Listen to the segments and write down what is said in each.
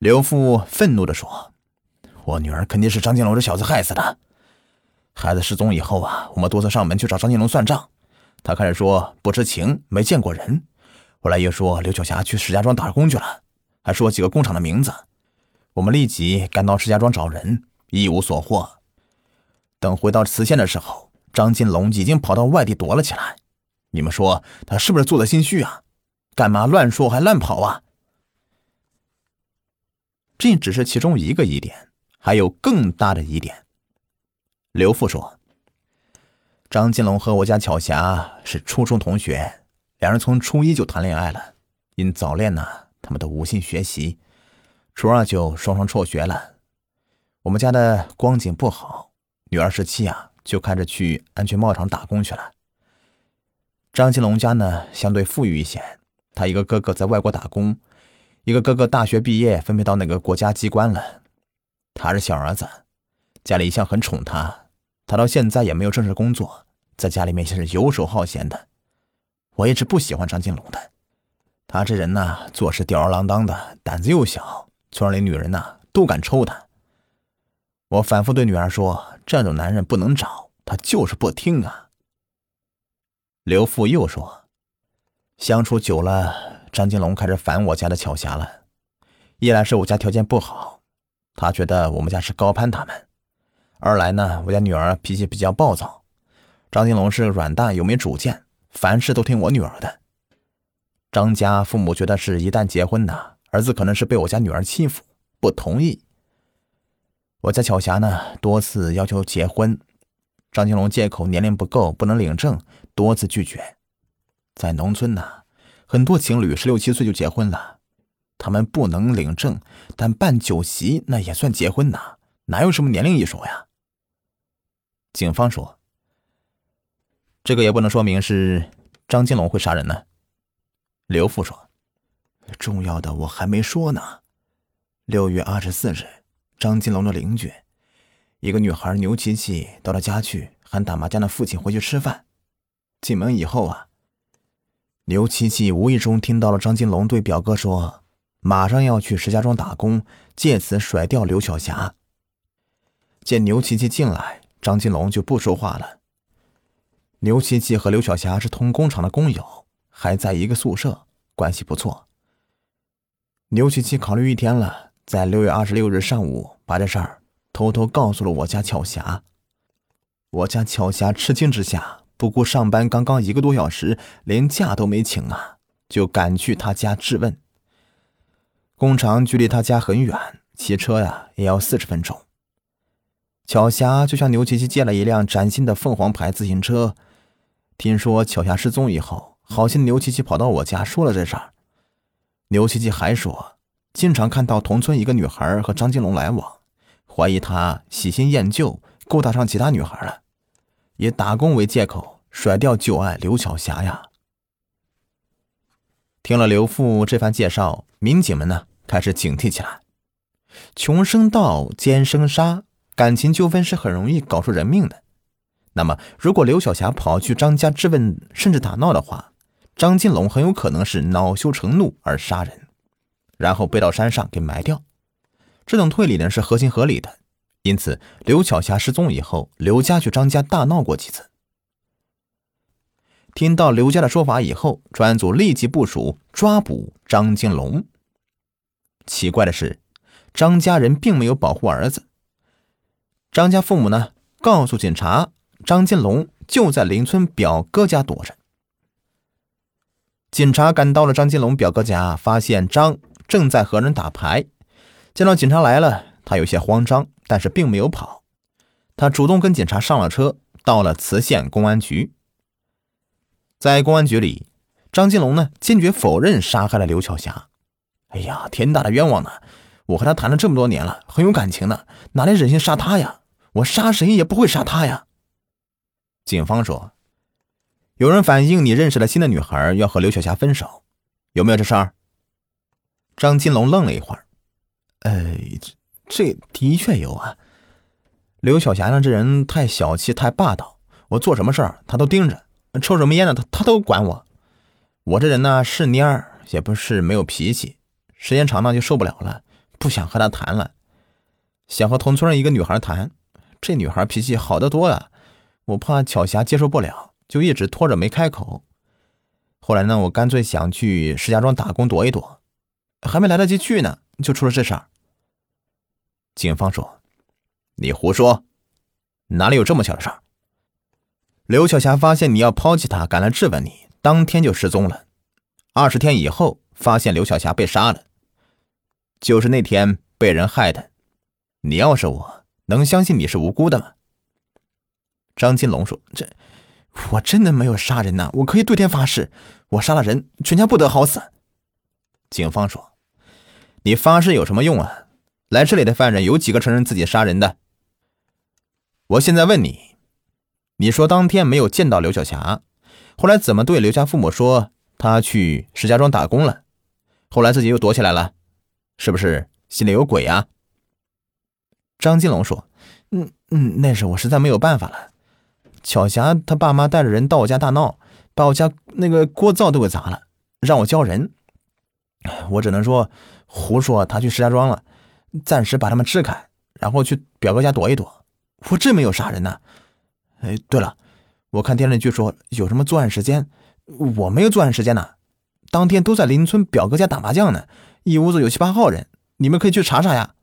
刘父愤怒地说：“我女儿肯定是张金龙这小子害死的。孩子失踪以后啊，我们多次上门去找张金龙算账，他开始说不知情，没见过人，后来又说刘巧霞去石家庄打工去了，还说几个工厂的名字。我们立即赶到石家庄找人，一无所获。等回到磁县的时候，张金龙已经跑到外地躲了起来。你们说他是不是做了心虚啊？干嘛乱说还乱跑啊？”这只是其中一个疑点，还有更大的疑点。刘父说：“张金龙和我家巧霞是初中同学，两人从初一就谈恋爱了。因早恋呢，他们都无心学习，初二就双双辍学了。我们家的光景不好，女儿十七啊，就开着去安全帽厂打工去了。张金龙家呢，相对富裕一些，他一个哥哥在外国打工。”一个哥哥大学毕业，分配到那个国家机关了。他是小儿子，家里一向很宠他。他到现在也没有正式工作，在家里面是游手好闲的。我一直不喜欢张金龙的，他这人呢，做事吊儿郎当的，胆子又小，村里女人呢都敢抽他。我反复对女儿说：“这种男人不能找。”他就是不听啊。刘父又说：“相处久了。”张金龙开始烦我家的巧霞了，一来是我家条件不好，他觉得我们家是高攀他们；二来呢，我家女儿脾气比较暴躁，张金龙是软蛋又没主见，凡事都听我女儿的。张家父母觉得是一旦结婚呢，儿子可能是被我家女儿欺负，不同意。我家巧霞呢，多次要求结婚，张金龙借口年龄不够，不能领证，多次拒绝。在农村呢。很多情侣十六七岁就结婚了，他们不能领证，但办酒席那也算结婚呐，哪有什么年龄一说呀？警方说，这个也不能说明是张金龙会杀人呢。刘父说，重要的我还没说呢。六月二十四日，张金龙的邻居，一个女孩牛琪琪到他家去，喊打麻将的父亲回去吃饭，进门以后啊。刘琪琪无意中听到了张金龙对表哥说：“马上要去石家庄打工，借此甩掉刘晓霞。”见刘琪琪进来，张金龙就不说话了。刘琪琪和刘晓霞是同工厂的工友，还在一个宿舍，关系不错。刘琪琪考虑一天了，在六月二十六日上午把这事儿偷偷告诉了我家巧霞。我家巧霞吃惊之下。不顾上班刚刚一个多小时，连假都没请啊，就赶去他家质问。工厂距离他家很远，骑车呀也要四十分钟。巧霞就向牛琪琪借了一辆崭新的凤凰牌自行车。听说巧霞失踪以后，好心牛琪琪跑到我家说了这事儿。牛琪琪还说，经常看到同村一个女孩和张金龙来往，怀疑他喜新厌旧，勾搭上其他女孩了。以打工为借口甩掉旧爱刘晓霞呀！听了刘父这番介绍，民警们呢开始警惕起来。穷生盗，奸生杀，感情纠纷是很容易搞出人命的。那么，如果刘晓霞跑去张家质问，甚至打闹的话，张金龙很有可能是恼羞成怒而杀人，然后背到山上给埋掉。这种推理呢是合情合理的。因此，刘巧霞失踪以后，刘家去张家大闹过几次。听到刘家的说法以后，专案组立即部署抓捕张金龙。奇怪的是，张家人并没有保护儿子。张家父母呢，告诉警察，张金龙就在邻村表哥家躲着。警察赶到了张金龙表哥家，发现张正在和人打牌。见到警察来了，他有些慌张。但是并没有跑，他主动跟警察上了车，到了磁县公安局。在公安局里，张金龙呢坚决否认杀害了刘巧霞。哎呀，天大的冤枉呢！我和他谈了这么多年了，很有感情的，哪里忍心杀他呀？我杀谁也不会杀他呀！警方说，有人反映你认识了新的女孩，要和刘巧霞分手，有没有这事儿？张金龙愣了一会儿，呃。这的确有啊，刘晓霞呢？这人太小气，太霸道。我做什么事儿，她都盯着；抽什么烟呢，她她都管我。我这人呢，是蔫儿，也不是没有脾气。时间长了就受不了了，不想和她谈了，想和同村一个女孩谈。这女孩脾气好得多啊，我怕巧霞接受不了，就一直拖着没开口。后来呢，我干脆想去石家庄打工躲一躲，还没来得及去呢，就出了这事儿。警方说：“你胡说，哪里有这么小的事儿？”刘晓霞发现你要抛弃她，赶来质问你，当天就失踪了。二十天以后，发现刘晓霞被杀了，就是那天被人害的。你要是我，能相信你是无辜的吗？张金龙说：“这，我真的没有杀人呐！我可以对天发誓，我杀了人，全家不得好死。”警方说：“你发誓有什么用啊？来这里的犯人有几个承认自己杀人的？我现在问你。”你说当天没有见到刘晓霞，后来怎么对刘家父母说他去石家庄打工了？后来自己又躲起来了，是不是心里有鬼啊？张金龙说：“嗯嗯，那是我实在没有办法了。巧霞她爸妈带着人到我家大闹，把我家那个锅灶都给砸了，让我叫人。我只能说胡说，他去石家庄了，暂时把他们支开，然后去表哥家躲一躲。我真没有杀人呐。”哎，对了，我看电视剧说有什么作案时间，我没有作案时间呢。当天都在邻村表哥家打麻将呢，一屋子有七八号人，你们可以去查查呀。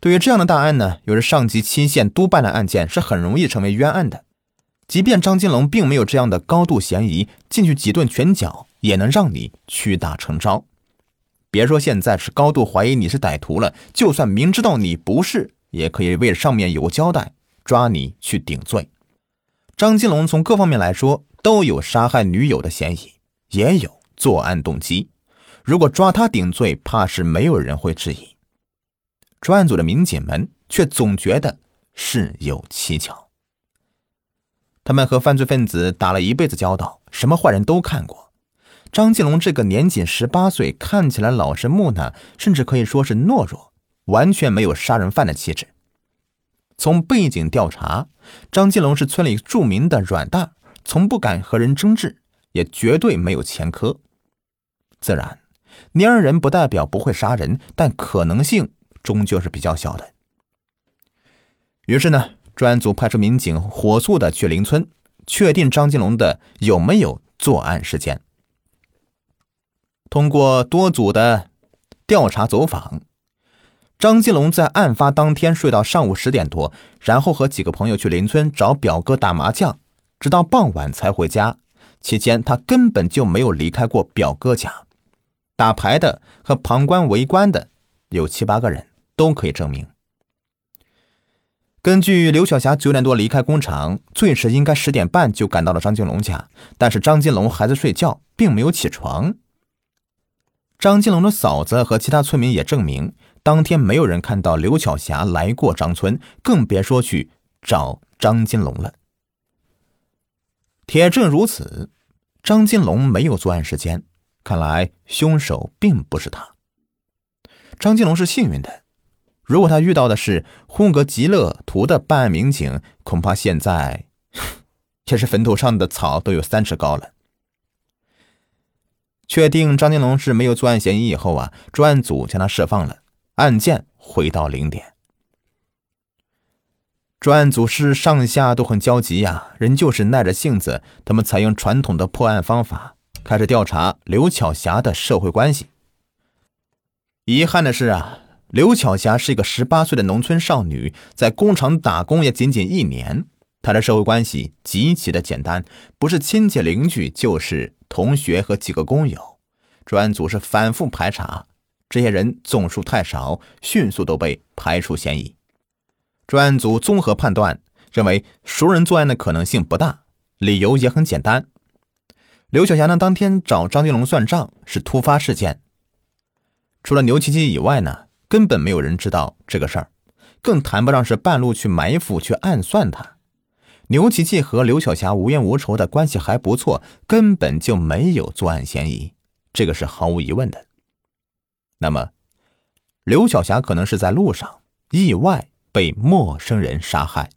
对于这样的大案呢，有着上级亲县督办的案件是很容易成为冤案的。即便张金龙并没有这样的高度嫌疑，进去几顿拳脚也能让你屈打成招。别说现在是高度怀疑你是歹徒了，就算明知道你不是，也可以为上面有个交代。抓你去顶罪，张金龙从各方面来说都有杀害女友的嫌疑，也有作案动机。如果抓他顶罪，怕是没有人会质疑。专案组的民警们却总觉得事有蹊跷。他们和犯罪分子打了一辈子交道，什么坏人都看过。张金龙这个年仅十八岁，看起来老实木讷，甚至可以说是懦弱，完全没有杀人犯的气质。从背景调查，张金龙是村里著名的软蛋，从不敢和人争执，也绝对没有前科。自然，蔫人不代表不会杀人，但可能性终究是比较小的。于是呢，专案组派出民警火速的去邻村，确定张金龙的有没有作案时间。通过多组的调查走访。张金龙在案发当天睡到上午十点多，然后和几个朋友去邻村找表哥打麻将，直到傍晚才回家。期间他根本就没有离开过表哥家。打牌的和旁观围观的有七八个人，都可以证明。根据刘晓霞九点多离开工厂，最迟应该十点半就赶到了张金龙家，但是张金龙还在睡觉，并没有起床。张金龙的嫂子和其他村民也证明。当天没有人看到刘巧霞来过张村，更别说去找张金龙了。铁证如此，张金龙没有作案时间，看来凶手并不是他。张金龙是幸运的，如果他遇到的是混格极乐图的办案民警，恐怕现在 也是坟头上的草都有三尺高了。确定张金龙是没有作案嫌疑以后啊，专案组将他释放了。案件回到零点，专案组是上下都很焦急呀，人就是耐着性子。他们采用传统的破案方法，开始调查刘巧霞的社会关系。遗憾的是啊，刘巧霞是一个十八岁的农村少女，在工厂打工也仅仅一年。她的社会关系极其的简单，不是亲戚邻居，就是同学和几个工友。专案组是反复排查。这些人总数太少，迅速都被排除嫌疑。专案组综合判断，认为熟人作案的可能性不大。理由也很简单：刘小霞呢，当天找张金龙算账是突发事件，除了牛七七以外呢，根本没有人知道这个事儿，更谈不上是半路去埋伏去暗算他。牛琪琪和刘晓霞无冤无仇的关系还不错，根本就没有作案嫌疑，这个是毫无疑问的。那么，刘晓霞可能是在路上意外被陌生人杀害。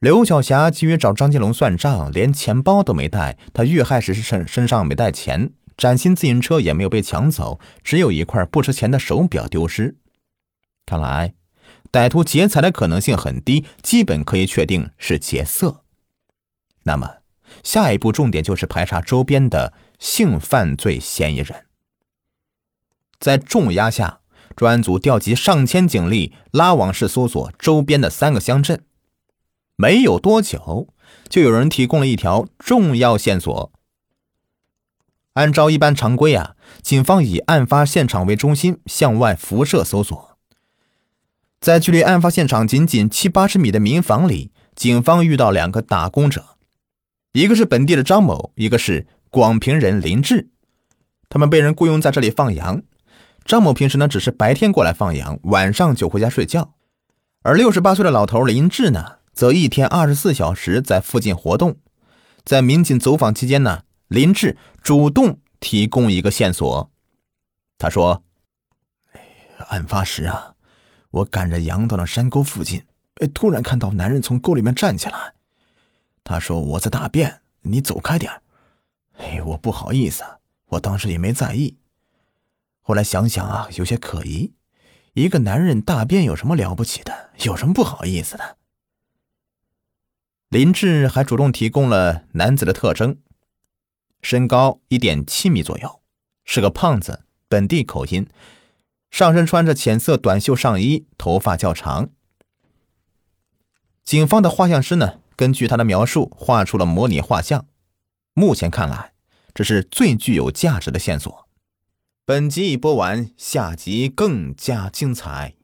刘晓霞急于找张金龙算账，连钱包都没带。她遇害时身身上没带钱，崭新自行车也没有被抢走，只有一块不值钱的手表丢失。看来，歹徒劫财的可能性很低，基本可以确定是劫色。那么，下一步重点就是排查周边的性犯罪嫌疑人。在重压下，专案组调集上千警力，拉网式搜索周边的三个乡镇。没有多久，就有人提供了一条重要线索。按照一般常规啊，警方以案发现场为中心向外辐射搜索。在距离案发现场仅仅七八十米的民房里，警方遇到两个打工者，一个是本地的张某，一个是广平人林志。他们被人雇佣在这里放羊。张某平时呢只是白天过来放羊，晚上就回家睡觉。而六十八岁的老头林志呢？则一天二十四小时在附近活动，在民警走访期间呢，林志主动提供一个线索。他说：“案发时啊，我赶着羊到了山沟附近，突然看到男人从沟里面站起来。他说我在大便，你走开点。哎，我不好意思，我当时也没在意。后来想想啊，有些可疑。一个男人大便有什么了不起的？有什么不好意思的？”林志还主动提供了男子的特征：身高一点七米左右，是个胖子，本地口音，上身穿着浅色短袖上衣，头发较长。警方的画像师呢，根据他的描述画出了模拟画像。目前看来，这是最具有价值的线索。本集已播完，下集更加精彩。